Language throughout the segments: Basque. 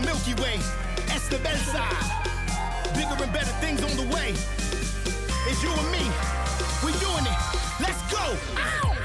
the Milky Way. Benside. Bigger and better things on the way. It's you and me. We're doing it. Let's go. Ow!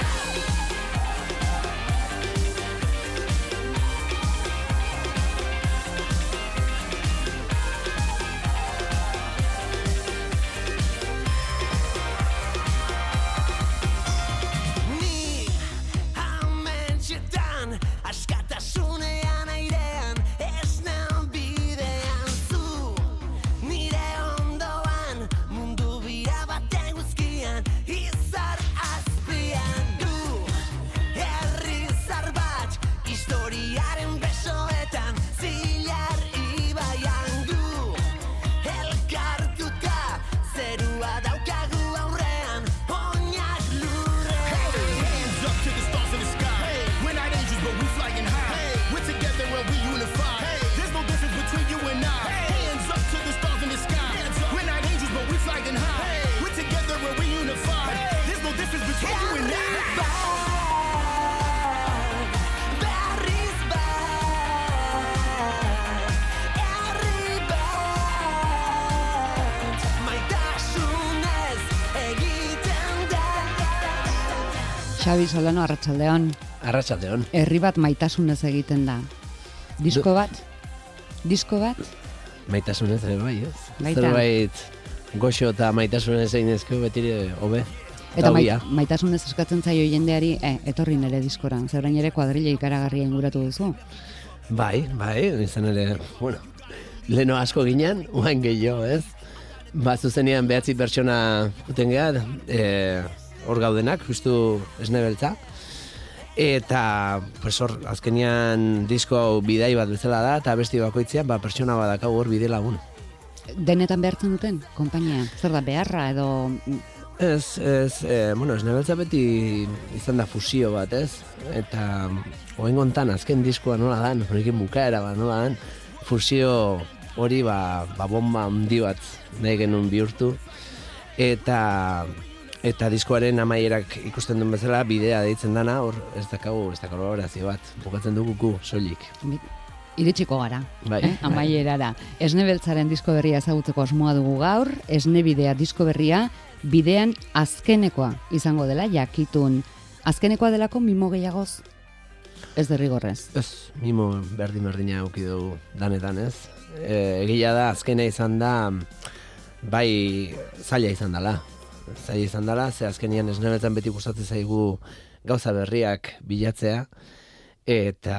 Xabi Solano Arratsaldeon. Arratsaldeon. Herri bat maitasunez egiten da. Disko bat? Disko bat? Maitasunez ere bai, ez? Baita. Zerbait goxo eta maitasunez egin ezkeo betire hobe. Eta mai, maitasunez eskatzen zaio jendeari, eh, etorri nere diskoran. Zer orain ere kuadrilla ikaragarria inguratu duzu. Bai, bai, izan ere, bueno, leno asko ginen, uain gehiago, ez? Ba, zuzenean behatzi pertsona uten geha, e, hor gaudenak, justu esnebeltza. Eta, pues hor, azkenian disko hau bidai bat bezala da, eta besti bakoitzean, ba, pertsona badakau hor bide lagun. Denetan behartzen duten, konpainia. Zer da, beharra edo... Ez, ez, e, bueno, esnebeltza beti izan da fusio bat, ez? Eta, oen gontan, azken diskoa nola dan, honekin bukaera ba, nola dan, fusio hori ba, ba bomba handi bat nahi genuen bihurtu. Eta, eta diskoaren amaierak ikusten duen bezala, bidea deitzen dana, hor ez dakagu, ez kolaborazio bat, bukatzen dugu gu, soilik. Iritsiko gara, Bai, eh? amaierara. Esnebeltzaren disko berria ezagutzeko asmoa dugu gaur, esnebidea disko berria, bidean azkenekoa izango dela, jakitun. Azkenekoa delako mimo gehiagoz? Ez derrigorrez. Ez, mimo berdin berdina eduki dugu danetan, ez? E, egia da, azkena izan da, bai zaila izan dela. Zaila izan dela, ze azkenian esnebetan beti gustatzen zaigu gauza berriak bilatzea, eta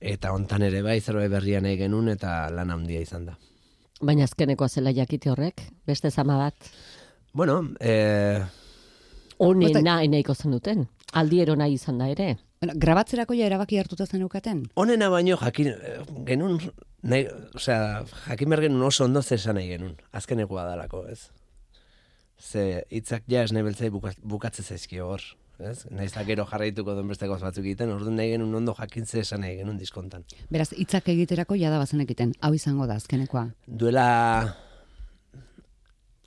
eta hontan ere bai zerbait berria nahi genuen eta lan handia izan da. Baina azkenekoa zela jakite horrek, beste zama bat. Bueno, e, Onena nahiko zen duten. Aldiero nahi izan da ere. Bueno, grabatzerako ja erabaki hartuta zenukaten? honena baino jakin eh, genuen, nahi, osea, jakin behar genuen oso ondo zer nahi genuen, azkenekoa dalako, ez? Ze hitzak ja esnebeltzei buka, bukatze zaizkio hor, ez? Naiz gero jarraituko den beste gauz batzuk egiten, orduan nahi genuen ondo jakin zer esan nahi genuen diskontan. Beraz, hitzak egiterako jada bazenekiten, hau izango da azkenekoa. Duela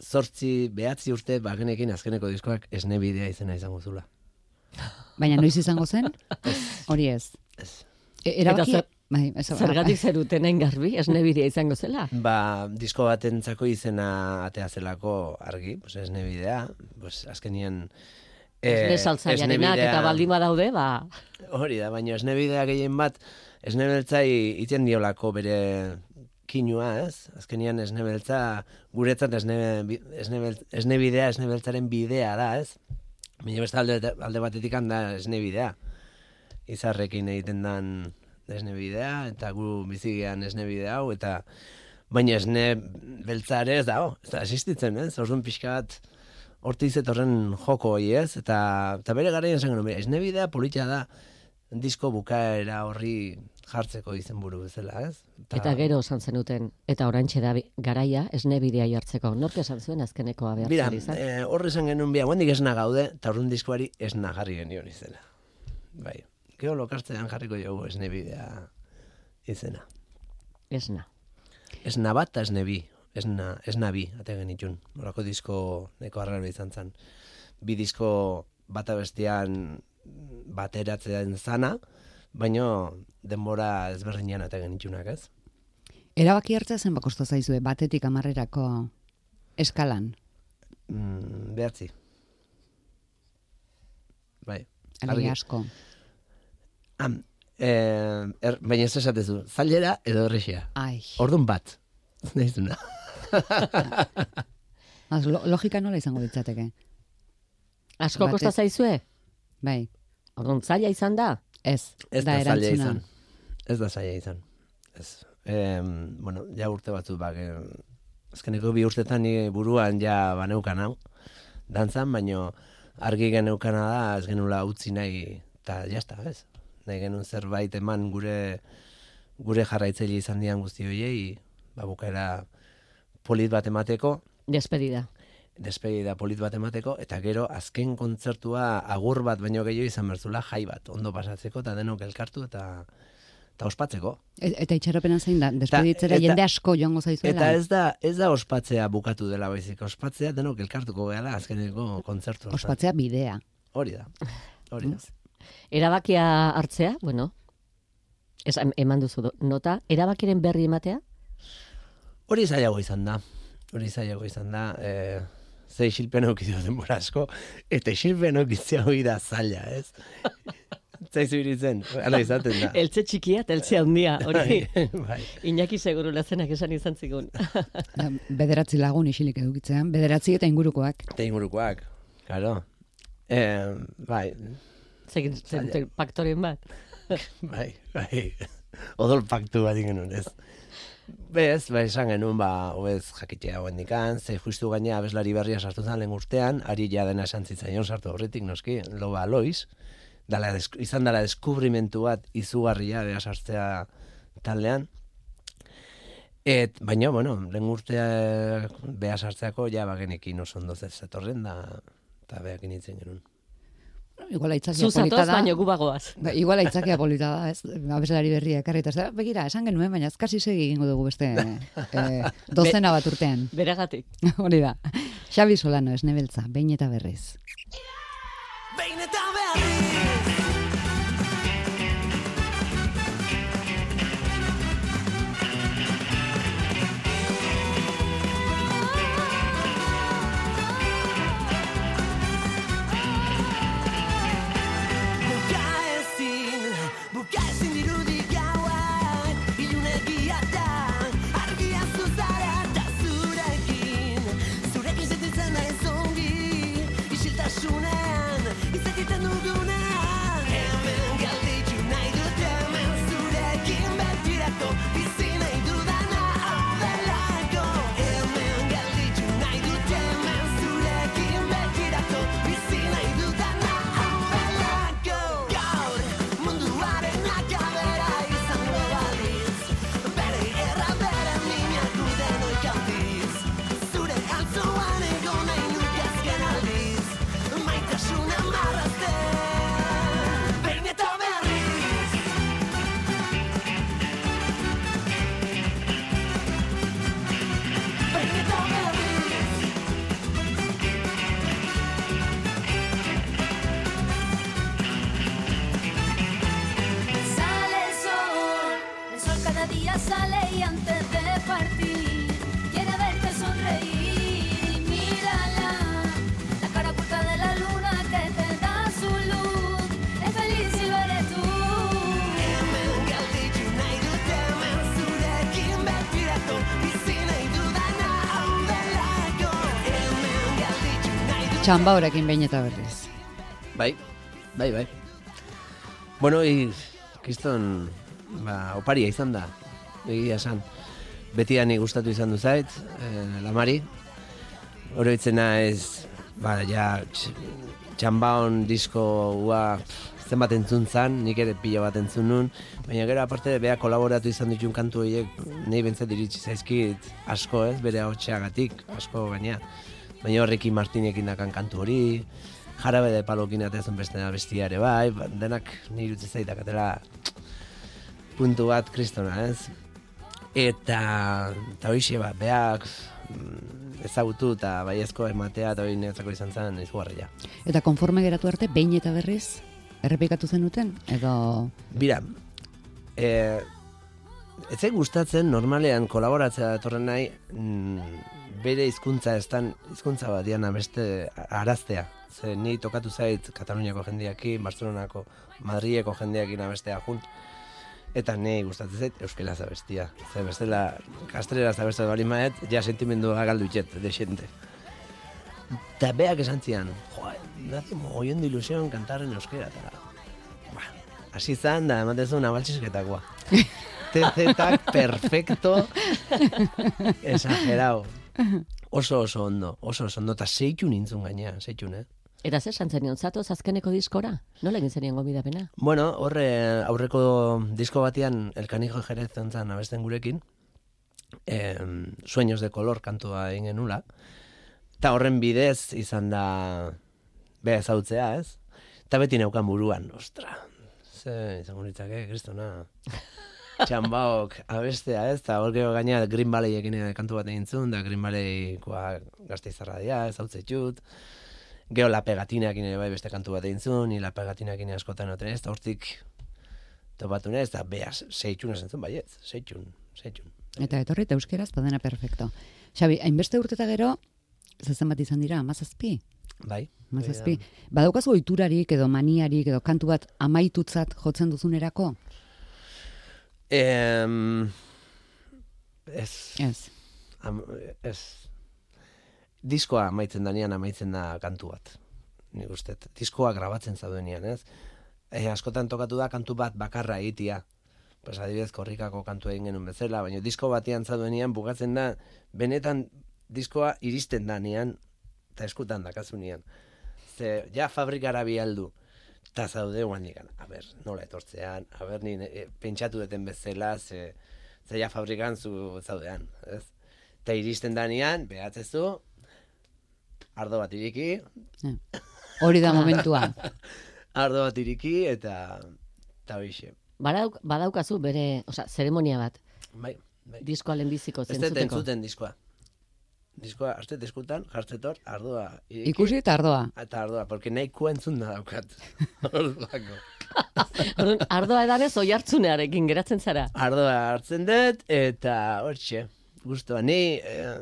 zortzi, behatzi urte, bagenekin azkeneko diskoak esnebidea izena izango zula. Baina noiz izango zen? Hori ez. Ez. E, erabaki... Bai, ez, Zergatik zeruten hain garbi, esnebidea izango zela. Ba, disko batentzako izena atea zelako argi, pues esnebidea, pues azkenian Esne saltzailearenak eta baldin badaude, ba, Hori da, baina esnebidea gehien bat, esnebeltzai iten diolako bere kinua, ez? Azkenian esnebeltza, guretzat esne, esnebel, esnebidea, esnebeltzaren bidea da, ez? Baina beste alde, alde batetik da esnebidea. Izarrekin egiten dan esnebidea, eta gu bizigean esnebidea hau, eta baina esne beltzare ez dago, ez da existitzen, ez? Orduan pixka bat, hortiz etorren joko hori ez, eta, eta bere garaian zen genuen, esnebidea politia da, disko bukaera horri jartzeko izenburu bezala, ez? eta gero esan zenuten, eta orantxe da garaia esnebidea jartzeko. Nork esan zuen azkenekoa behar Mira, zer izan? eh, horre esan genuen bia, guendik esna gaude, eta horren diskoari esna jarri genion izena. Bai, gero lokartzean jarriko jogu esnebidea izena. Esna. Esna bat eta esne bi, esna, esna bi, ate genitxun. Horako disko neko arraro izan zen. Bi disko bata bestean bateratzean zana, baino denbora ezberdinean eta genitxunak, ez? Erabaki hartzea zen bakosta zaizue, batetik amarrerako eskalan. Mm, behatzi. Bai. Alegia Argi. Am, eh, er, baina ez esatezu, zailera edo errexea. Ai. Orduan bat. Naizuna. Az, lo, logika nola izango ditzateke. Asko kosta zaizue? Bai, Orduan, zaila izan da? ez. Ez da, zaila erantzuna. izan. Ez da zaila izan. Ez. Em, bueno, ja urte batzu bak. em, Azkeneko bi urtetan ni buruan ja baneukan hau. Dantzan, baino argi geneukana da, ez genula utzi nahi, eta jazta, ez? Nahi genuen zerbait eman gure gure jarraitzaile izan dian guzti horiei, ba bukaera polit bat emateko, Despedida. despedida polit bat emateko, eta gero azken kontzertua agur bat baino gehiago izan berzula jai bat, ondo pasatzeko, eta denok elkartu, eta eta ospatzeko. E- eta itxaropena zein da, despeditzera eta- jende asko joango zaizuela. Eta ez da, ez da ospatzea bukatu dela baizik, ospatzea denok elkartuko gehala azkeneko kontzertu. Ospatzea bidea. Hori da, hori da. Erabakia hartzea, bueno, ez, em- eman duzu do- nota, erabakiren berri ematea? Hori zailago izan da, hori zailago izan da, e, ze isilpen aukizu denbora asko, eta isilpen aukitzea hori da zaila, ez? Zaizu iritzen, ala izaten da. Eltze txikia eta eltze handia, hori. bai. Iñaki seguru lazenak esan izan zigun. Bederatzi lagun isilik edukitzean, bederatzi eta ingurukoak. Eta ingurukoak, claro. E, bai, Zegin zen paktoren bat. bai, bai. Odol paktu bat genuen, ez? Bez, bai, esan genuen, ba, hoez jakitea hauen dikan, ze justu gaina abeslari berria sartu zen lehen urtean, ari ja dena esan zitzaion sartu horretik, noski, loba Lois, dala, izan dela deskubrimentu bat izugarria beha sartzea taldean, Et, baina, bueno, lehen urtea beha sartzeako, ja, bagenekin oso ondo zetorren, da, eta behakin itzen genuen. Igual aitzakia Zu polita da. baino gu bagoaz. Ba, igual aitzakia polita da, ez? Abeslari berria ekarri eta ez da, begira, esan genuen, baina azkasi segi egingo dugu beste eh, dozena bat urtean. Beragatik. Hori da. Xabi Solano, esnebeltza, behin eta berriz. Behin eta berriz Txamba horekin behin eta berriz. Bai, bai, bai. Bueno, i, kriston, ba, oparia izan da, egia esan. Beti ni gustatu izan du zait, eh, lamari. Oroitzena ez, ba, ja, tx- txambaon disko ua, zenbat entzun zan, nik ere pila bat entzun nun, baina gero aparte bea kolaboratu izan ditun kantu horiek, nahi bentzat iritsi zaizkit asko ez, bere hotxeagatik, asko baina. Baina horrekin Martinekin dakan kantu hori, jarabe de palokin atezen beste bestia ere bai, ba, denak nire utzi zaitak puntu bat kristona, ez? Eta, eta hoxe, ba, beak mm, ezagutu eta baiezko ematea eta hori niretzako izan zen izugarria. Eta konforme geratu arte, behin eta berriz, Errepikatu zenuten? Edo... Bira, e, ez gustatzen normalean kolaboratzea datorren nahi mm, bere hizkuntza estan hizkuntza badian beste araztea. Ze ni tokatu zait Kataluniako jendeakin, Barcelonako, Madrileko jendeakin abestea jun. Eta nei gustatzen zait euskera zabestia. Ze bestela kastrera zabestea bali maet, ja sentimendua galdu itxet, de xente. Eta beak esan zian, joa, nazi mogollon de ilusión cantar en euskera. Eta, ba, hasi zan, da, ematen zuen abaltxisketakoa. TZ perfecto, exagerado. Oso oso ondo, oso oso ondo, eta zeitu nintzun gaina, zeitun, eh? Eta zer zenion, zatoz azkeneko diskora? Nola egin zenien gomidapena? Bueno, horre aurreko disko batean Elkanijo Jerez zentzan abesten gurekin, eh, Sueños de color kantua egin genula, eta horren bidez izan da beha ezautzea, ez? Eta beti neukan buruan, ostra, ze izango nitzake, kristona, txambaok abestea, ez? Eta hor gero gaina Green Valley ekin kantu bat egin zuen, da Green Valley koa gazte izarra dira, ez hau. Gero la pegatinakin ere bai beste kantu bat egin zuen, ni la pegatinakin askotan oten ez, eta hortik topatu nez, eta beha seitxun esan zuen, baiet, seitxun, seitxun. Eta etorri eta euskeraz, eta dena perfecto. Xabi, hainbeste urteta gero, zezen bat izan dira, amazazpi? Bai. Amazazpi. Badaukazu oiturarik edo maniarik edo kantu bat amaitutzat jotzen duzunerako? Em, ez, Ez. am, ez. Diskoa amaitzen danean amaitzen da kantu bat. Nik uste, diskoa grabatzen zaudenean, ez? E, askotan tokatu da kantu bat bakarra egitea. Pues adibidez korrikako kantu egin genuen bezala, baina disko batean zaudenean bukatzen da, benetan diskoa iristen danean, eta eskutan dakazunean. Ze, ja fabrikara bialdu, eta zaude guan nigan, a ber, nola etortzean, a ber, ni e, pentsatu duten bezala, ze, ze ja fabrikan zu zaudean, ez? Eta iristen danean, behatzezu, ardo bat iriki, Hori da momentua. ardo bat iriki, eta, eta hoxe. Badauk, badaukazu bere, osea, zeremonia bat, Bai, bai. diskoa lehenbiziko Ez zentzuteko. entzuten diskoa. Diskoa, azte diskutan, jartzetor, ardoa iriki. Ikusi eta ardoa. Eta ardoa, porque nahikoa entzun da daukat. Orduako. Orduan, ardoa edanez oi hartzunearekin geratzen zara. Ardoa hartzen dut, eta hortxe, guztua. Ni eh,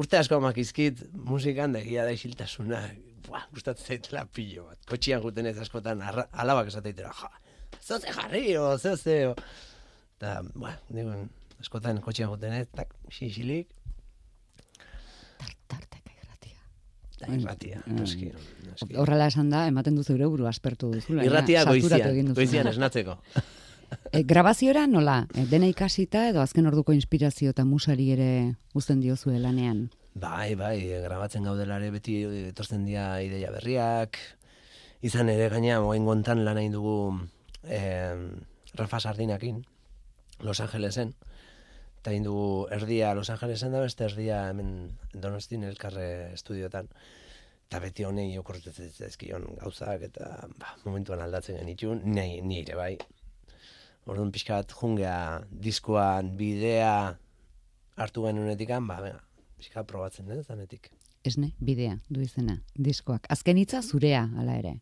urte asko makizkit musikan da egia da isiltasuna. Buah, gustatzen zaitela pilo bat. Kotxian guten ez askotan arra, alabak esateitera, ja, zoze jarri, o, zoze, o. Eta, buah, digo, askotan kotxian guten ez, tak, xixilik, Tarteka irratia. da irratia, noski, noski. Horrela esan da, ematen du zeure buru aspertu duzula. Irratia goizian, goizian esnatzeko. E, grabaziora nola? E, dena ikasita edo azken orduko inspirazio eta musari ere uzten diozue lanean? Bai, bai, grabatzen gaudelare beti etortzen dira ideia berriak. Izan ere gaina, moen gontan lan egin dugu eh, Rafa Sardinakin, Los Angelesen. Eta egin dugu erdia Los Angelesen da beste erdia hemen Donostin elkarre estudiotan. Eta beti honei okorretzen zaizkion gauzak eta ba, momentuan aldatzen genitun, ni, ni ere bai. Orduan pixka bat jungea diskoan bidea hartu genunetikan, ba, venga, pixka bat probatzen, eh, zanetik. Esne, bidea, du izena, diskoak. Azken hitza zurea, hala ere.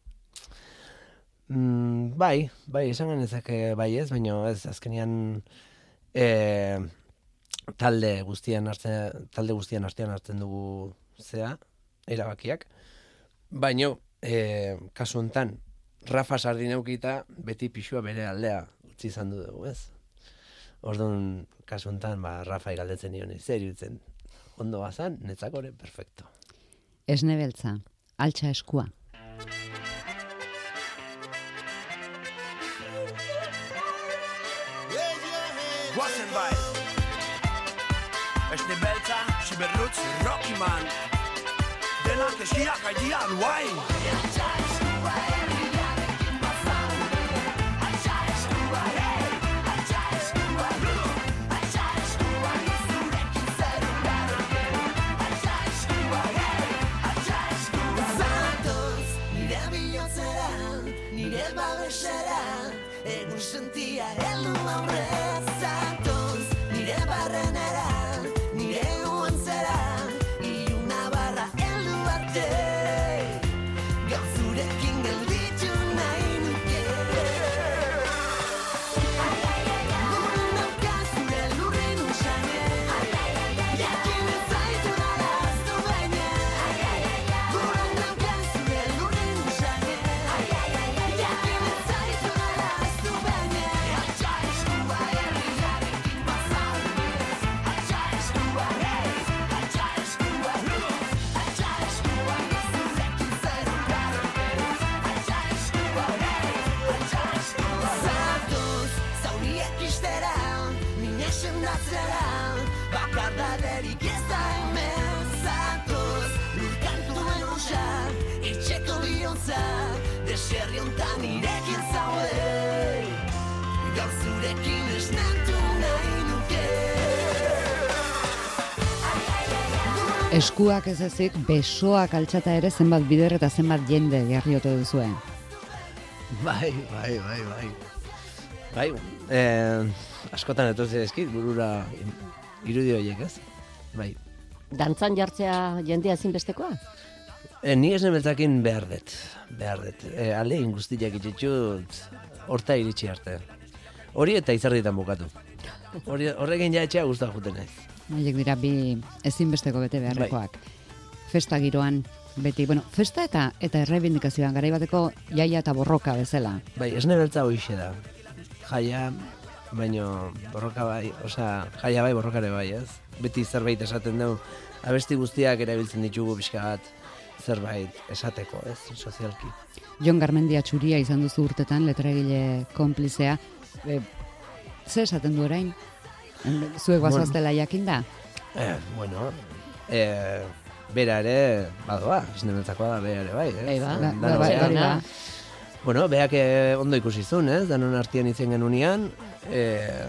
Mm, bai, bai, esan genezake bai ez, baina ez, azkenean e, talde guztian hartzen, talde guztian artean hartzen dugu zea, erabakiak. Baina, e, kasu hontan, Rafa Sardineukita beti pixua bere aldea utzi izan du dugu, ez? Orduan, kasu hontan, ba, Rafa galdetzen nion, zer irutzen, ondo bazan, netzako ere, perfecto. Esne beltza, altxa eskua. Guazen bai Esne beltza, xiberrutz, Rocky Man Denak eskiak aidian, guai Zatoz, babesera, egun sentia heldu aurrez. Eskuak ez ezik, besoak altxata ere zenbat bider eta zenbat jende jarriote duzuen. Bai, bai, bai, bai. Bai, eh, askotan etortzen eskit, burura irudi horiek, ez? Bai. Dantzan jartzea jendea ezinbestekoa? E, ni esne beltzakin behar dut, behar dut. E, ale guztiak itxitxut, horta iritsi arte. Hori eta izarditan bukatu. Hori, horrekin ja etxea guztak juten naiz. Haiek dira bi ezinbesteko bete beharrekoak. Festa giroan beti, bueno, festa eta eta errebindikazioan garai bateko jaia eta borroka bezala. Bai, esne beltza hoixe da. Jaia, baino borroka bai, osea, jaia bai, borroka ere bai, ez? Beti zerbait esaten dugu, abesti guztiak erabiltzen ditugu pixka bat, zerbait esateko, ez? Sozialki. Jon Garmendia txuria izan duzu urtetan, letregile konplizea. E, ze esaten du orain? Zuek Bueno. bazoaztela jakin da? Eh, bueno, eh, bera ere, badoa, esne beltzakoa da bera ere bai, ez? Bai, ba. Ba, Dan- ba, danon bai, da. Bueno, beak eh, ondo ikusi zuen, ez? Danon artean izen genunian, eh,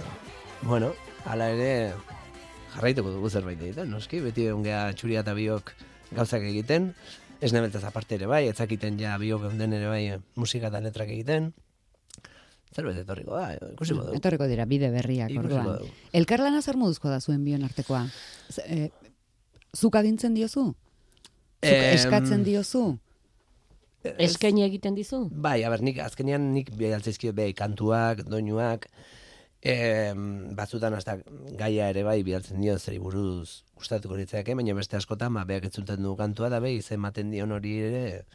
bueno, hala ere jarraituko dugu zerbait egiten, noski, beti ongea txuria eta biok gauzak egiten, ez nebeltaz aparte ere bai, etzakiten ja biok eunden ere bai musika eta letrak egiten, zerbait etorriko da, eh, ikusiko dugu. Etorriko dira bide berriak orduan. dugu. Elkarlana zer moduzko da zuen bion artekoa? Z- E, zuk agintzen diozu? Zuk Em, eskatzen diozu? Eskaini egiten dizu? Bai, aber, nik azkenean nik bidaltzaizkio bai kantuak, doinuak, em, batzutan hasta gaia ere bai bidaltzen dio zeri buruz gustatuko litzaeke, baina beste askotan ba beak entzuten du kantua da bai izen ematen dion hori ere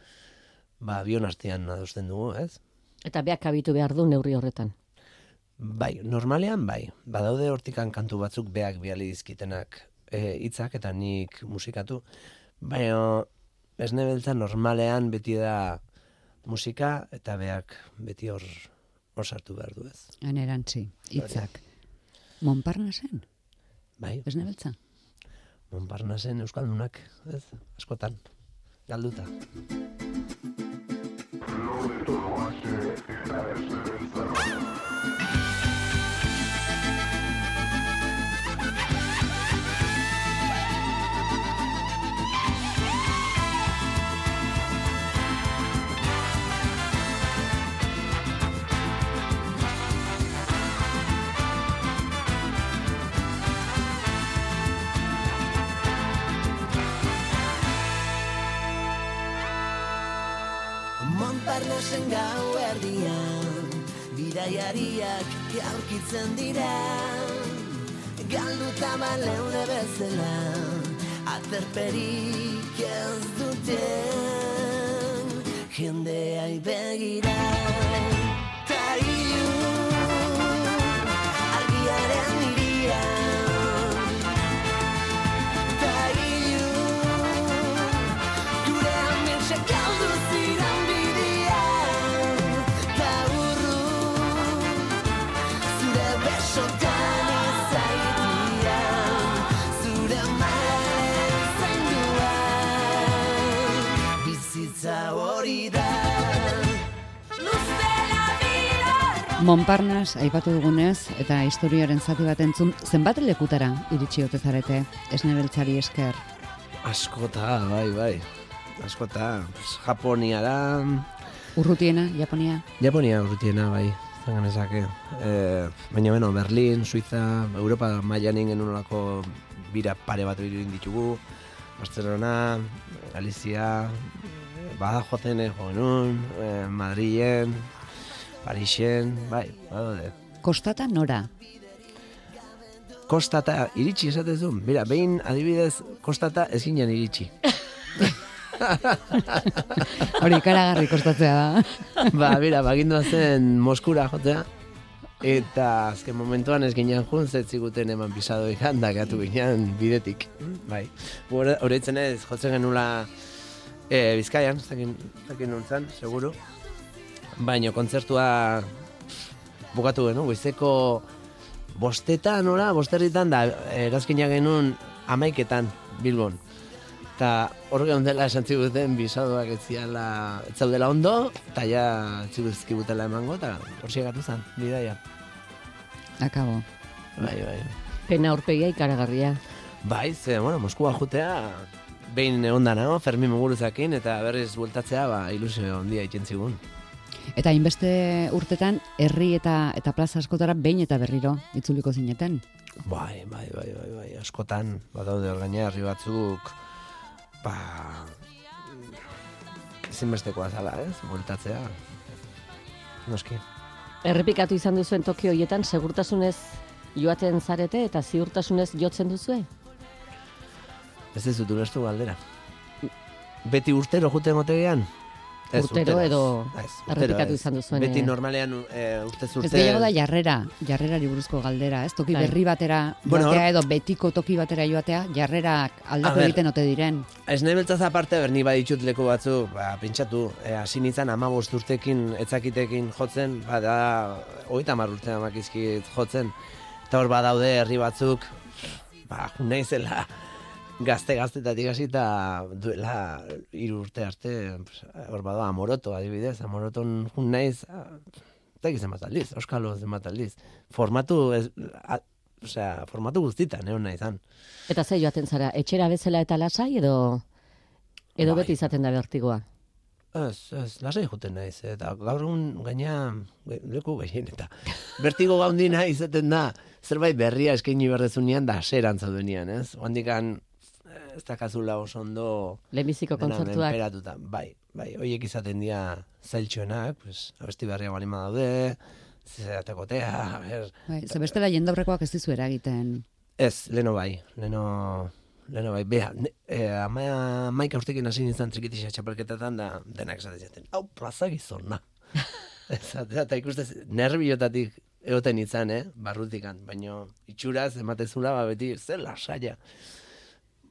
ba bion artean adosten dugu, ez? Eta beak abitu behar du neurri horretan. Bai, normalean bai. Badaude hortikan kantu batzuk beak bidali dizkitenak eh, hitzak eta nik musikatu. Baina esne beltza normalean beti da musika eta beak beti hor hor sartu behar du ez. Han erantzi, hitzak. Monparnasen, Bai, ez nebeltza? Montparnasen euskaldunak, ez? Askotan, galduta. Gracias. Bidaiariak aurkitzen dira. Galduta baleude bezala Aterperik ez duten Jendeai begira Ta ilun Montparnas aipatu dugunez eta historiaren zati bat entzun zenbat lekutara iritsi ote zarete esnebeltzari esker. Askota, bai, bai. Askota, Japoniara, Urrutiena, Japonia, Japonia urrutiena, bai, zangan ezake. E, baina, bueno, Berlin, Suiza, Europa mailan egin genuen bira pare bat egin ditugu, Barcelona, Galizia, Badajozen jo genuen, e, Madrilen, Parisen, bai, badaude. kostata nora. Kostata iritsi esatezu, mira, behin adibidez kostata ez ginen iritsi. Hori ikaragarri kostatzea da. ba, mira, bagindua zen Moskura jotea, eta azken momentuan ez ginen jun, zetziguten eman pisado ikan, da gatu ginen bidetik. Bai, horretzen ez, jotzen genula e, Bizkaian, zakin, zakin nuntzan, seguru. Baina kontzertua bukatu genuen, goizeko bostetan, ora, bosterritan, da erazkina genuen amaiketan, Bilbon. Eta hor geundela esan ziguten bisadoak ez ziala, ez zaudela ondo, eta ja ziguzkibutela emango, eta hor gatu zen, bidaia. Akabo. Bai, bai. Pena aurpegia ikaragarria. Bai, ze, bueno, Moskua jutea, behin egon da nago, Fermin Muguruzakin, eta berriz bueltatzea, ba, ilusio ondia iten zigun. Eta hainbeste urtetan, herri eta eta plaza askotara behin eta berriro itzuliko zineten. Bai, bai, bai, bai, bai, askotan, badaude hor gaina herri batzuk, ba, ezinbestekoa zala, ez, bueltatzea. Noski. Errepikatu izan duzuen toki horietan, segurtasunez joaten zarete eta ziurtasunez jotzen duzue? Ez ez dut ulertu galdera. Beti urtero juten motegean? Urtero edo errepikatu izan duzuen, Beti eh, normalean e, urtez urte... Ez gehiago da jarrera, jarrerari buruzko galdera, ez? Toki Bai. berri batera Bueno, joatea edo betiko toki batera joatea, jarrerak aldatu egiten ote diren. Ez nahi beltzaz aparte, berni baditut leku batzu, ba, pentsatu, e, hasi nintzen amabost urtekin, etzakitekin jotzen, bada, hogeita hamar urte amakizkit jotzen, eta hor badaude herri batzuk, ba, jun naizela, gazte gaztetatik hasi eta duela hiru urte arte, pues, hor bada amoroto adibidez, amoroton jun naiz, ah, eta egizan bat aldiz, euskalo zenbat aldiz. Formatu, ez, a, osea, formatu guztitan, egon nahi zan. Eta ze joaten zara, etxera bezala eta lasai edo edo Bai. beti izaten da bertigoa? Ez, ez, lasai juten naiz, eta gaur egun gaina leku gehien, eta bertigo gaundina izaten da, zerbait berria eskaini berdezunean da seran zaudenean, ez? Oandikan ez dakazula oso ondo Lehenbiziko dena kontzertuak. Bai, bai, hoiek izaten dira zailtxoenak, pues, abesti berria balima daude, zeratekotea, a ber, Bai, ze bestela jendaurrekoak ez dizu eragiten. Ez, leno bai, leno, leno bai. Ne, e, ama, maika urtekin hasi nintzen trikitisa txapelketetan da denak esaten zaten. Hau, plaza gizona. Esatea, eta ikustez, nerviotatik egoten izan, eh, barrutikan, baino itxuraz ematezula, ba, beti, zer lasaia.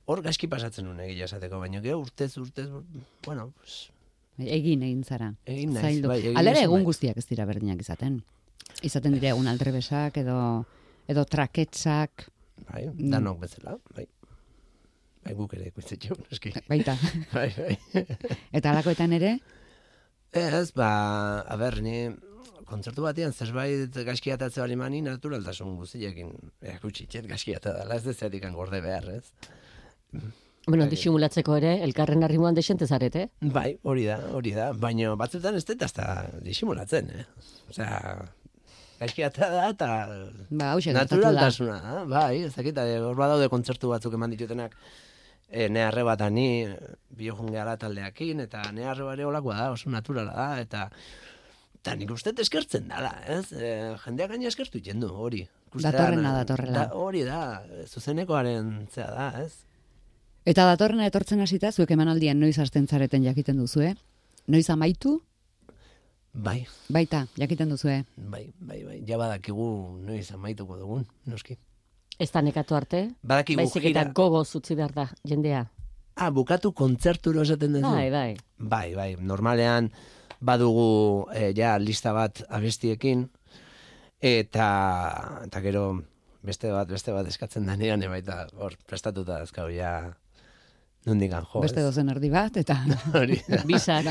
Hor gaizki pasatzen nuen egia esateko, baino gero urtez, urtez, bueno, pues, Egin egin zara. Egin naiz, Zaildu. bai, naiz, egun bai. guztiak ez dira berdinak izaten. Izaten dira egun aldrebesak edo edo traketsak, bai, danok bezala, bai. Bai, guk ere ikusten eski. baita. bai, bai. Eta alakoetan ere, Ez, ba, a ber, ni kontzertu batean zerbait gaizkiatatze bali mani naturaltasun guztiekin erakutsi txet gaizkiata dela, ez dezatik gorde behar, ez? Bueno, Bai. disimulatzeko ere, elkarren arrimuan desente zarete. Bai, hori da, hori da, baina batzutan ez dut hasta disimulatzen, eh? Osea, gaizkiata da eta ba, da. naturaltasuna, da, bai, ez dakit, eh, hor badaude kontzertu batzuk eman ditutenak, e, neharre bat ani, biojun gehala taldeakin, eta neharre bare olakoa da, oso naturala da, eta eta nik uste eskertzen dala, ez? E, jendeak gaina eskertu iten du, hori. Datorrena, na- datorrela. Da, hori da, zuzenekoaren zea da, ez? Eta datorrena etortzen hasita, zuek emanaldian noiz hasten zareten jakiten duzue? Noiz amaitu? Bai, Baita, jakiten duzue. bai, bai, bai, ja badakigu noiz amaituko dugun, noski. Ez da nekatu arte, Badakigu baizik eta gira- gogoz utzi behar da, jendea. Ah, bukatu kontzerturo esaten duzu? Bai, bai. Bai, bai, normalean badugu eh, ja lista bat abestiekin eta eta gero beste bat beste bat eskatzen danean e, baita hor prestatuta azkau ja nondikan jo. Beste dozen erdi bat, eta Hori da. Bizar.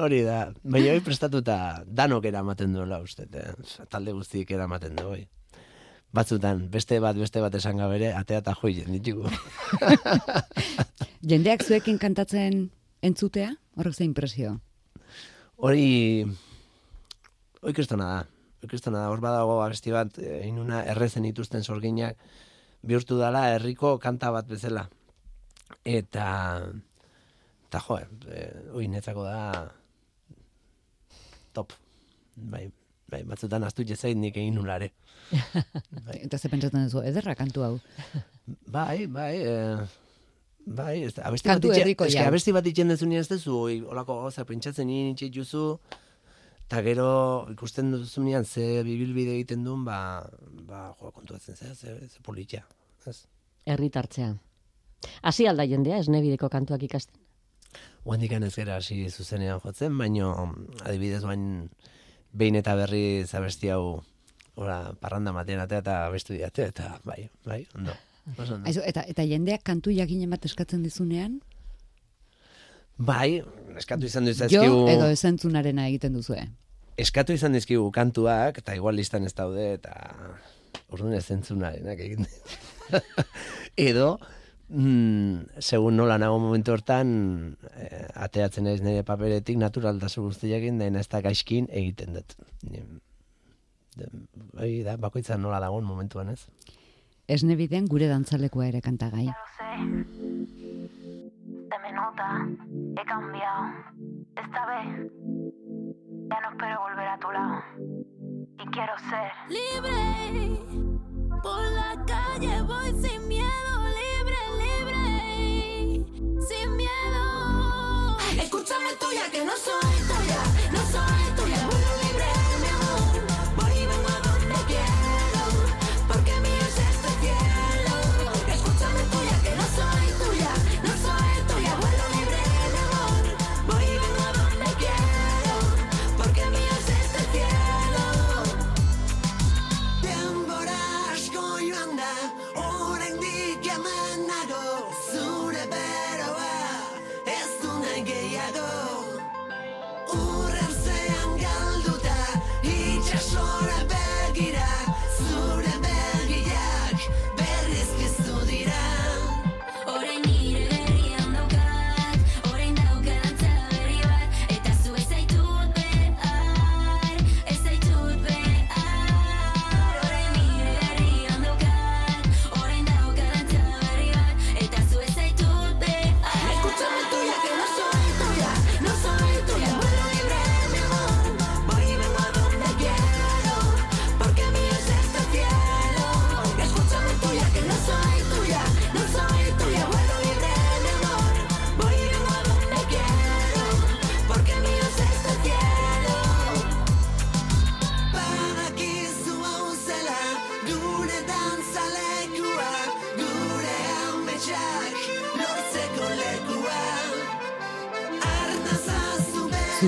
Hori da. Baina hori prestatuta danok eramaten duela uste, eh? talde guztiek eramaten du hoi. Batzutan, beste bat, beste bat esan gabere, atea eta joien ditugu. jendeak zuekin kantatzen entzutea, horrek ze impresio. Hori, hori kristona da. Hori kristona da, hor badago abesti bat, eh, inuna errezen ituzten sorginak, bihurtu dala herriko kanta bat bezala. Eta, eta jo, eh, hori netzako da top. Bai, bai, batzutan astu jezain nik egin nulare. Bai. Eta ze pentsatzen duzu, ederra kantu hau. Bai, bai, eh, bai, ez, abesti Kantu bat itxe- herriko eske abesti bat itxen dezunean ez duzu, oi, olako gauza pentsatzen nien itxe juzu, eta gero ikusten duzunean ze bibilbide egiten duen, ba, ba, jo, kontuatzen zera, ze, ze politxa. Ez? Herritartzea. Hasi alda jendea, esnebideko kantuak ikasten. Oandikan ez gera hasi zuzenean jotzen, baino adibidez bain behin eta berri zabesti hau ora, parranda matean atea eta abestu diate, eta bai, bai, ondo. Ondo. Aizu, eta, eta jendeak kantu jakinen bat eskatzen dizunean, Bai, eskatu izan Jo dizkigu edo esentzunarena egiten duzue. eskatu izan dizkigu kantuak eta igual listan ez daude eta orduan ez zentzunarenak egin dit. edo mm, segun nola nago momentu hortan eh, ateatzen naiz nire paperetik naturaltasun guztiakin dena ez da gaizkin egiten dut. Hori da, bakoitza nola dagoen momentuan ez. Esne biden gure dantzalekua ere kantagai. Se me nota, he cambiado. Esta vez ya no espero volver a tu lado. Y quiero ser libre. Por la calle voy sin miedo. Sin miedo. Escúchame tuya que no soy tuya,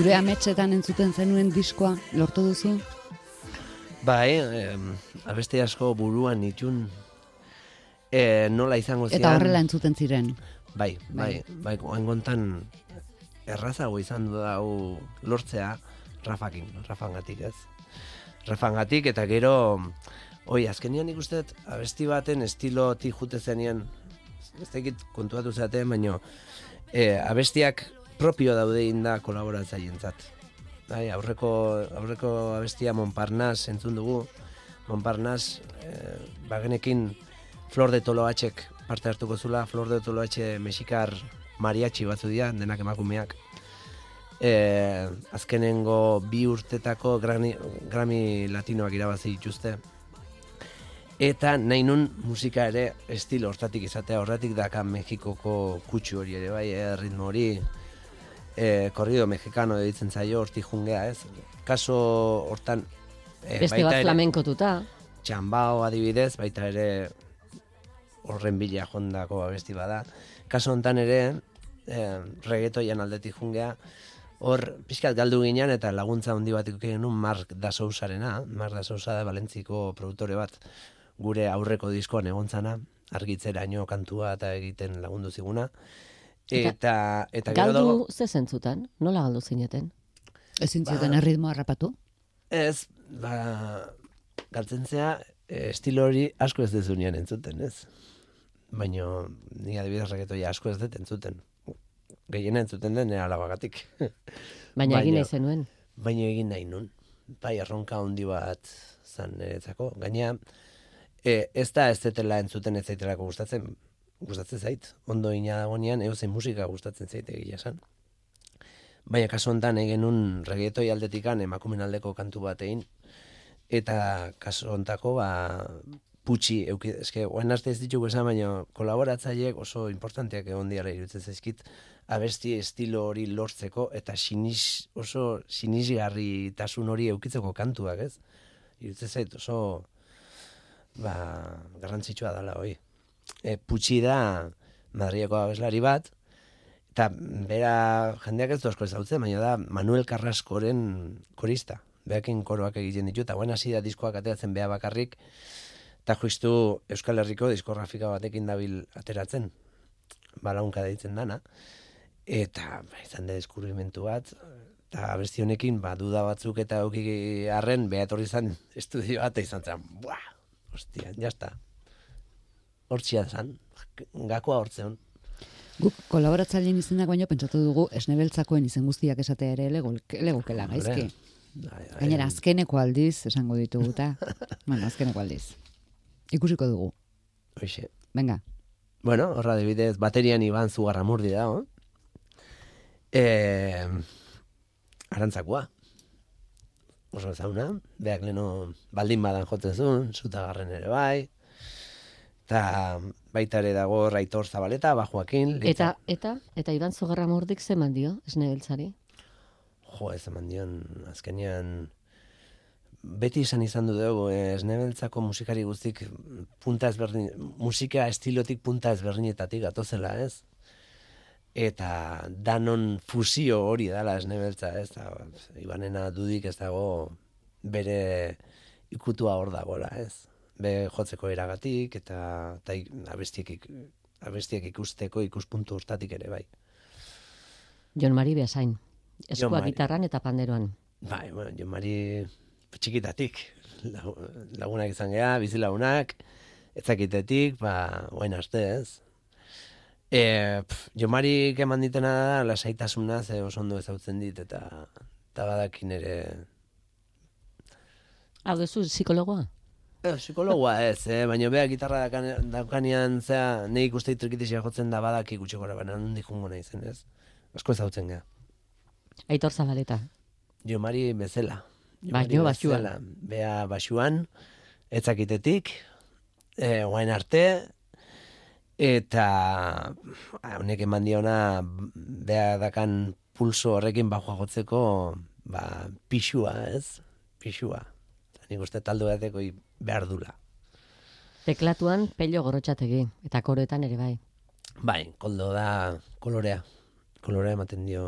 Zure ametsetan entzuten zenuen diskoa lortu duzu? Bai, em, abeste asko buruan itun e, nola izango zian. Eta horrela entzuten ziren. Bai, bai, bai, gontan errazago izan du da hau lortzea Rafakin, Rafangatik ez. Rafangatik eta gero, oi, azkenian ikusten dut abesti baten estilotik jute zenean, ez dakit kontuatu zaten, baino, e, abestiak propio daude inda kolaboratzaientzat. Bai, aurreko, aurreko abestia Montparnasse entzun dugu. Montparnasse, e, bagenekin Flor de Toloatxek parte hartuko zula, Flor de Toloatxe mexikar mariachi batzu dira, denak emakumeak. E, azkenengo bi urtetako Grammy, Grammy Latinoak irabazi dituzte. Eta nahi nun musika ere estilo hortatik izatea, horretik daka Mexikoko kutsu hori ere, bai, eh, ritmo hori, e, korrido mexicano ditzen zaio, hortik jungea, ez? Kaso hortan, e, Beste bat flamenkotuta. txambao adibidez, baita ere horren bila jondako abesti bada. Kaso hontan ere, eh, reggaetoian aldetik jungea, hor pixkat galdu ginean eta laguntza handi bat ikuki genuen Mark da Sousarena, Mark da Sousa da Valentziko produktore bat gure aurreko diskoan egontzana, argitzeraino kantua eta egiten lagundu ziguna. Eta Eta, eta, Galdu dago, ze zentzutan? Nola galdu zineten? Ezin Ba- zioten erritmoa harrapatu? Ez, ba, galtzen zea, eh, estilo hori asko ez dezunean entzuten, ez? Baina, ni adibidez reggaetoia asko ez dut entzuten. Gehiena entzuten den nera alabagatik. Baina egin nahi zenuen. Baina egin nahi nun. Bai, erronka handi bat zan niretzako. Gaina, e, ez da ez zetela entzuten ez zaitelako gustatzen. Gustatzen zait. Ondo ina dagoenean, eusen musika gustatzen zait egia esan. Baina kasu honetan egin nun reggaetoi aldetikan emakumen aldeko kantu bat egin. Eta kasu hontako, ba, putxi, euki, eske, oen arte ez ditugu esan, baina kolaboratzaileek oso importanteak egon diara irutzen zaizkit, abesti estilo hori lortzeko, eta sinis, oso sinisgarri tasun hori eukitzeko kantuak, ez? Irutzen zait oso, ba, garrantzitsua dela hoi. E, putxi da, Madrieko abeslari bat, eta bera jendeak ez du asko ezagutzen, baina da Manuel Carrascoren korista. Beakin koroak egiten ditu, eta guen hasi da diskoak ateratzen bea bakarrik, eta justu Euskal Herriko diskografika batekin dabil ateratzen, balaunka deitzen dana. eta ba, izan da deskubrimentu bat, eta abesti honekin, ba, duda batzuk eta auki arren, behatorri izan estudioa, eta izan zen, buah, ostia, jazta. Hortxia zan, gakoa hortzeon. Guk kolaboratzaileen izenak baino pentsatu dugu esnebeltzakoen izen guztiak esatea ere lego, legokela gaizki. Gainera, azkeneko aldiz esango ditugu eta, bueno, azkeneko aldiz. Ikusiko dugu. Hoxe. Venga, Bueno, horra debidez, baterian iban zugarramurdi da, oh? E, arantzakoa. Oso zauna, beak leno baldin badan jotzen zuen, zutagarren ere bai, eta baita ere dago Raitor Zabaleta, Bajoakin, Eta, eta, eta Iban Zogarra mordik zeman dio, esne beltzari. Jo, ez eman dion, azkenean, beti izan izan du dugu, eh, esnebeltzako musikari guztik punta ezberdin, musika estilotik punta ezberdinetatik gatozela, ez? Eta danon fusio hori dala esnebeltza, ez? Da, ibanena dudik ez dago bere ikutua hor dagoela, ez? Be jotzeko eragatik eta, eta abestiek, abestiek ikusteko ikuspuntu hortatik ere bai. Jon Mari Beasain. Eskua gitarran eta panderoan. Bai, bueno, jo mari txikitatik lagunak izan geha, bizilagunak, etzakitetik, ba, guain arte, ez? E, pf, jo mari eman ditena da, lasaitasuna, ze oso ondo ezautzen dit, eta, eta badakin ere... Hau duzu psikologoa? E, psikologoa ez, eh? baina bea gitarra dakan, daukanean, zea, nahi ikuste trikitizia jotzen da badaki gutxekora, baina nondik jungo nahi zen, ez? Asko ezautzen geha. Aitor Zabaleta. Jo mari bezala. Jo mari jo basuan. Bea basuan, etzakitetik, e, guain arte, eta ba, honek eman diona bea dakan pulso horrekin bajoa jotzeko ba, pixua, ez? Pixua. Nik uste taldo bateko behar dula. Teklatuan pello gorotxategi, eta koroetan ere bai. Bai, koldo da kolorea. Kolorea ematen dio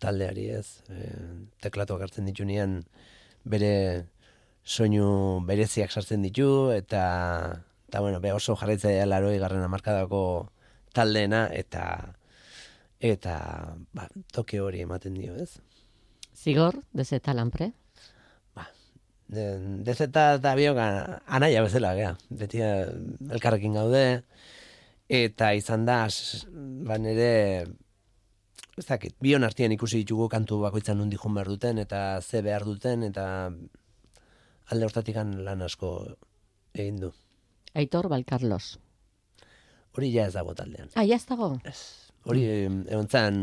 taldeari ez. E, teklatuak hartzen ditunean bere soinu bereziak sartzen ditu eta eta bueno, be oso jarraitzailea laroi garren amarkadako taldeena eta eta ba, toke hori ematen dio, ez? Zigor, dezeta lanpre. De, dezeta eta bioga anaia bezala, gea. Beti eh, elkarrekin gaude, eta izan da, ba nire, ez dakit, bion artean ikusi ditugu kantu bakoitzan nundi jun behar duten, eta ze behar duten, eta alde hortatik lan asko egin du. Aitor Balkarlos. Hori ja ez dago taldean. Ah, ya ez dago? Hori egon zan,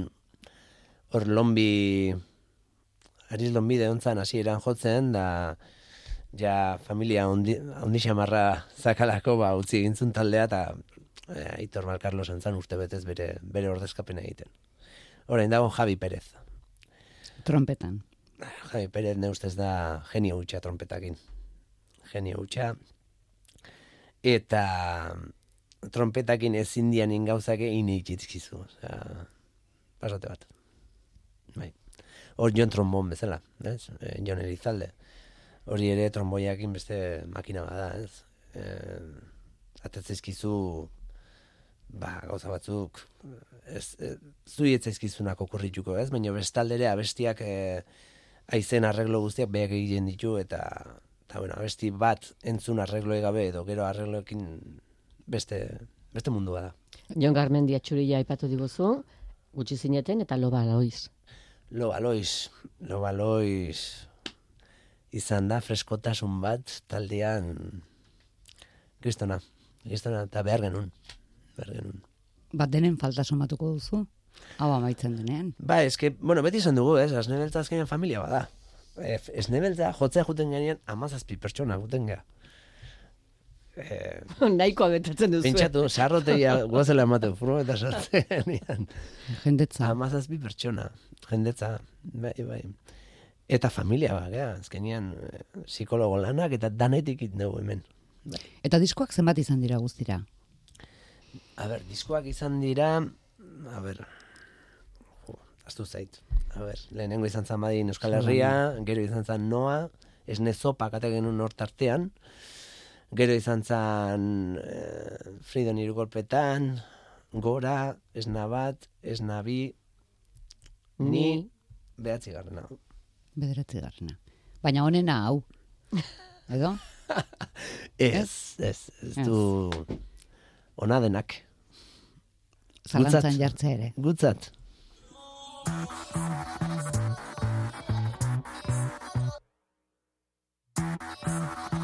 hor lombi, ariz lombi egon zan hasieran jotzen, da ja familia ondi, ondi xamarra zakalako ba, utzi egintzun taldea, eta e, Aitor Balkarlos entzan urte betez bere, bere ordezkapena egiten. Orain dago Javi Perez. trompetan. Javi Perez ne ustez da genio hutsa trompetakin. Genio hutsa. Eta trompetakin ezin dianin gauzak egin itxitzkizu. Osea, pasate bat. Bai. Hor Jon Trombon bezala, ez? E, Jon Elizalde. Hori ere tromboiakin beste makina bada, ez? E, atetzezkizu ba, gauza batzuk ez, ez, zui etzaizkizunak okurrituko, ez? Baina bestaldere abestiak e, aizen arreglo guztiak beak egiten ditu eta eta bueno, abesti bat entzun arreglo gabe edo gero arregloekin beste beste mundua da. Jon Garmendia txurila aipatu diguzu, gutxi zineten eta loba loiz. Lo baloiz, lo baloiz izan da freskotasun bat taldean kristona, kristona eta behar genuen, behar genuen. Bat denen falta somatuko duzu? Hau amaitzen denean. Ba, eske, bueno, beti izan dugu, ez, asnebeltza azkenean familia bada. E, esnebeltza, jotzea juten ganean, amazazpi pertsona juten gea. E, Nahikoa betatzen duzu. pentsatu, sarrotegia gozela ematen, furgo eta sartzen. Jendetza. Amazazpi pertsona, jendetza, bai, bai. Eta familia ba, gea, azkenean eh, psikologo lanak eta danetik dugu hemen. Bai. Eta diskoak zenbat izan dira guztira? A ber, diskoak izan dira, a ber, jo, astu zait. A ber, lehenengo izan zan badin Euskal Herria, gero izan zan Noa, esne zopa kate genuen hor tartean, gero izan zan eh, Fridon irugolpetan, Gora, esna bat, esna bi, Ni behatzi garrena. Bederatzi garrena. Baina honena hau. Edo? Ez, ez, ez du ona denak. Zalantzan Gutzat. jartzea ere. Gutzat. Ez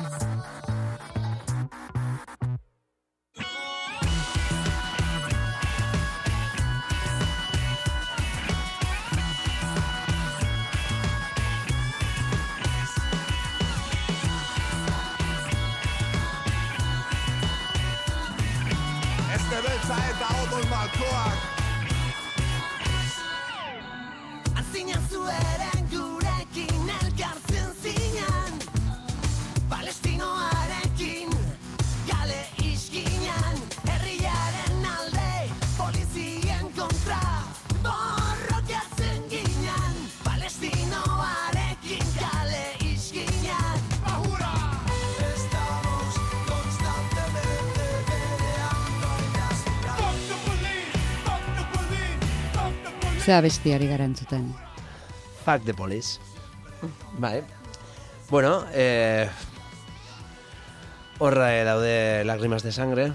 Fuck the police! Zea bestiari gara entzuten. Fuck the police. Bai. Bueno, eh, horra eh, daude Lagrimas de Sangre,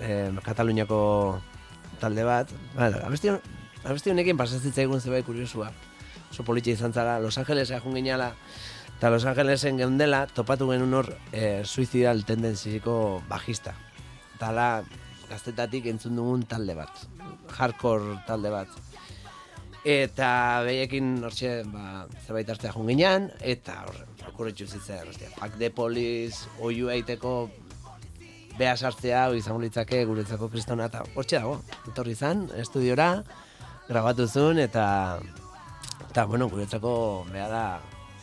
eh, Kataluniako talde bat. Ba, abesti, hon- abesti honekin pasazitzaigun zerbait kuriosua. Oso politxe izan zara, Los Angelesea jun ginala, eta Los Angelesen geundela topatu genuen hor eh, suizidal tendenziziko bajista. Eta hala, gaztetatik entzun dugun talde bat, hardcore talde bat. Eta behiekin hortxe, ba, zerbait hartzea jun ginean, eta horre, okurretxu zitzen, ostia, fuck the police, oiu eiteko beha sartzea, izango litzake guretzako kristona, eta hortxe dago, etorri zan, estudiora, grabatu zuen, eta, eta bueno, guretzako beha da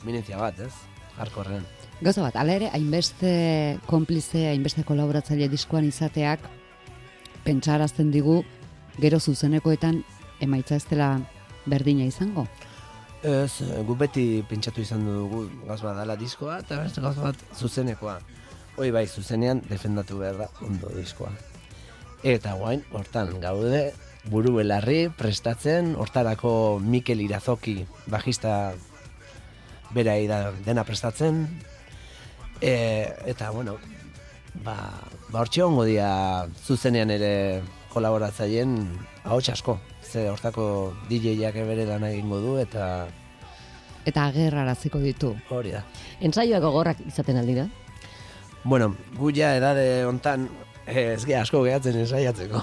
minentzia bat, ez? Jarkorren. Gauza bat, ala ere, hainbeste konplize, hainbeste kolaboratzaile diskoan izateak, pentsarazten digu, gero zuzenekoetan emaitza ez dela berdina izango. Ez, gu beti pentsatu izan dugu gauz bat dala diskoa, eta beste gauz bat zuzenekoa. Hoi bai, zuzenean defendatu behar da ondo diskoa. Eta guain, hortan gaude, buru belarri prestatzen, hortarako Mikel Irazoki bajista bera da dena prestatzen. E, eta, bueno, ba, ba hortxe ongo dia zuzenean ere kolaboratzaileen ahots asko. Ze hortako DJ-ak bere lan egingo du eta Eta agerraraziko ditu. hori da. Entsaioak gogorrak izaten aldira. Bueno, gu ja edade hontan eh, ez ge asko gehatzen ensaiatzeko.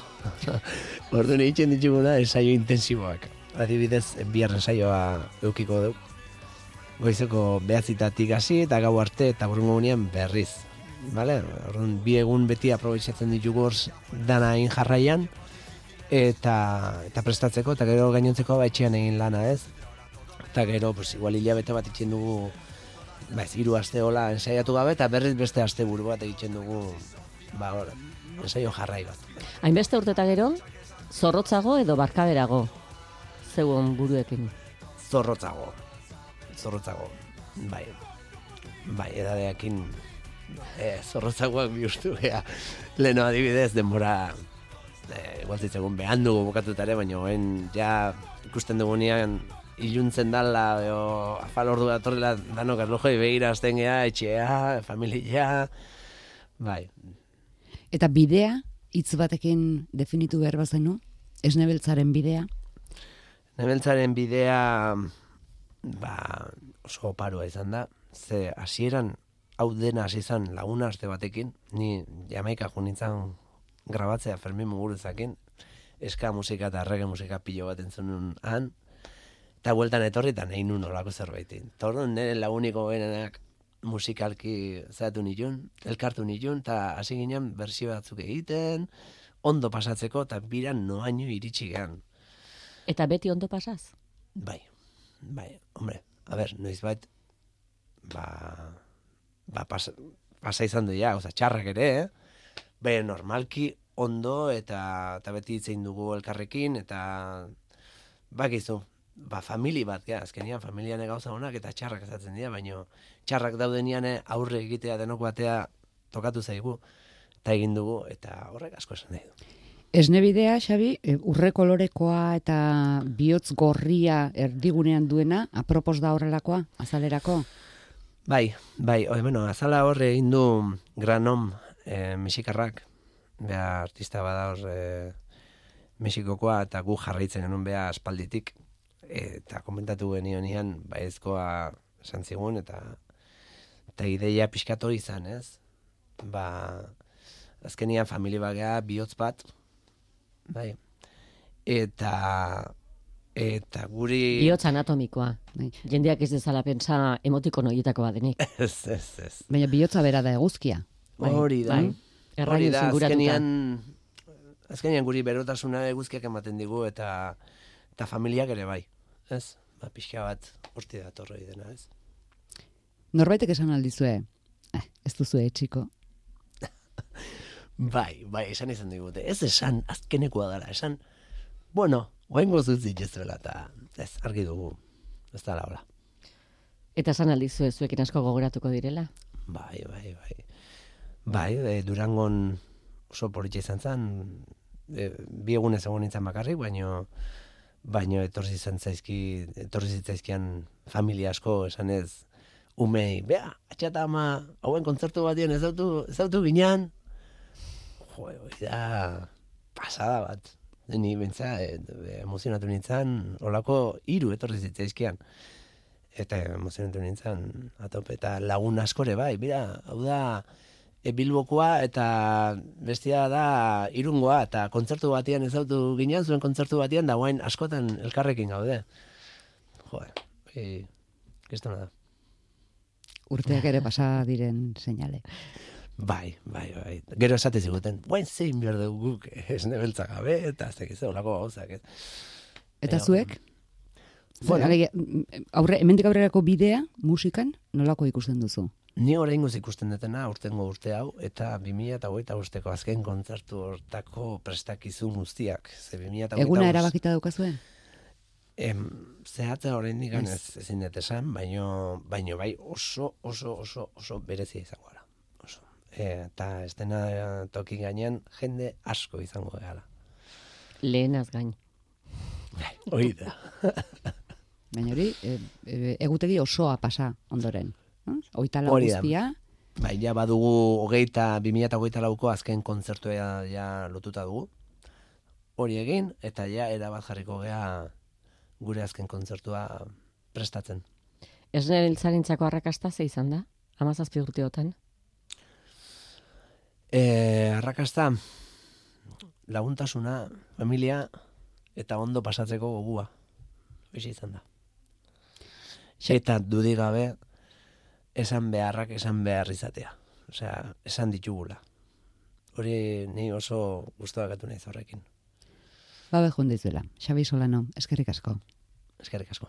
Orduan egiten dituguna ensaio intensiboak. Adibidez, bihar ensaioa eukiko du. Goizeko behatzitatik hasi eta gau arte eta burungo gunean berriz. Vale? Orduan, bi egun beti aprobetsatzen ditugu hor dana egin jarraian eta, eta prestatzeko eta gero gainontzeko baitxean egin lana ez. Eta gero, pues, igual hilabete bat itxen dugu ba, ez, hiru aste hola ensaiatu gabe eta berriz beste aste buru bat egiten dugu ba, hor, ensaio jarrai bat. Hainbeste urteta gero, zorrotzago edo barkaberago zeuon buruekin. Zorrotzago. Zorrotzago. Bai. Bai, edadeakin e, zorrotzagoak bihurtu gea. Leno adibidez, denbora e, igual zitzegun behan dugu bukatutare, baina oen ja ikusten dugunean iluntzen dala, o, afal ordu datorrela danok erlojoi begira azten gea, etxea, familia, bai, Eta bidea, hitz batekin definitu behar bazenu, esnebeltzaren bidea, Nebeltzaren bidea ba, oso oparoa izan da. Ze hasieran hau dena hasi izan laguna aste batekin, ni Jamaika jo nintzen grabatzea Fermin Muguruzakin, eska musika eta reggae musika pilo bat entzun nun han, eta bueltan etorri eta nahi nun olako zerbaitin. Torren nire laguniko berenak musikalki zehatu nitun, elkartu nitun, eta hasi ginen bersio batzuk egiten, ondo pasatzeko, eta biran noaino iritsi gehan. Eta beti ondo pasaz? Bai, bai, hombre, a ber, noiz bait, ba, ba pasa, pasa izan du ja, oza, txarrak ere, eh? Be, normalki ondo eta, eta beti itzein dugu elkarrekin, eta bakizu, ba, famili bat, ja, azkenian familiane gauza honak eta txarrak ezatzen dira, baino txarrak daudenian eh, aurre egitea denok batea tokatu zaigu, eta egin dugu, eta horrek asko esan nahi du. Esnebidea, Xabi, e, urre kolorekoa eta bihotz gorria erdigunean duena, apropos da horrelakoa, azalerako? Bai, bai, oi, bueno, azala horre egin du granom e, mexikarrak, bea artista bada hor e, Mexikokoa eta gu jarraitzen genuen bea aspalditik, eta komentatu genionian, baizkoa esan zigun, eta eta ideia pixkat hori izan, ez? Ba, azkenian familia bagea bihotz bat, bai, eta eta guri... Bihotz anatomikoa. Bai. Jendeak ez dezala pentsa emotiko noietako badenik. Ez, ez, ez. Baina bihotza bera da eguzkia. Bai, Hori da. bai. Erraio Hori da, zinguratuta. azkenian, azkenian guri berotasuna eguzkiak ematen digu eta eta familiak ere bai, ez? Ba, pixka bat horti da torroi dena, ez? Norbaitek esan aldizue, eh, ez duzu etxiko. Bai, bai, esan izan digute. Ez esan, azkenekoa dara, esan, bueno, oaingo zutzik ez duela, eta ez, argi dugu, ez da laura. Eta esan aldizue zuekin asko gogoratuko direla. Bai, bai, bai. Bai, e, Durangon oso politxe izan zen, e, bi egunez egon nintzen bakarrik, baino, baino etorri izan zaizki, etorri zitzaizkian familia asko esan ez, umei, bea, atxata ama, hauen kontzertu ez dautu, ez dautu ginean, jo, da, pasada bat. Ni bentsa, e, emozionatu nintzen, olako hiru etorri zitzaizkian. Eta emozionatu nintzen atope eta lagun askore bai, bira, hau da e, Bilbokoa eta bestia da irungoa eta kontzertu batian ezautu ginean zuen kontzertu batian da guain askotan elkarrekin gaude. Jo, e, kristona da. Urteak ere pasa diren seinale. Bai, bai, bai. Gero esate ziguten, guain zein behar dugu guk esne beltza gabe, eta ez dakiz, olako gauzak. ez. Eta Baina, zuek? Bueno. Alegia, mm, aurre, hemendik aurrerako bidea, musikan, nolako ikusten duzu? Ni oraingoz ikusten dutena urtengo urte hau eta 2025 usteko azken kontzertu hortako prestakizun guztiak. Ze 2025 Eguna erabakita daukazue? Em, zehatza oraindik ez ezin dut esan, baino baino bai oso oso oso oso berezia izango gara. Oso. E, eta ez dena toki gainean jende asko izango gara. Lehenaz gain. Hori da. Baina hori, e, e, egutegi osoa pasa ondoren. Oitala Hori da. guztia, Bai, ja badugu hogeita, 2008 lauko azken kontzertua ja, lotuta dugu. Hori egin, eta ja erabat jarriko gea gure azken kontzertua prestatzen. Esne beltzarentzako arrakasta ze izan da? Amazazpi urteotan. E, arrakasta, laguntasuna, familia, eta ondo pasatzeko gogua. Hoxe izan da. Eta dudik gabe, esan beharrak esan behar izatea. Osea, esan ditugula. Hori ni oso gustoak atu naiz horrekin. babe jundizuela. Xabi Solano, eskerrik asko. Eskerrik asko.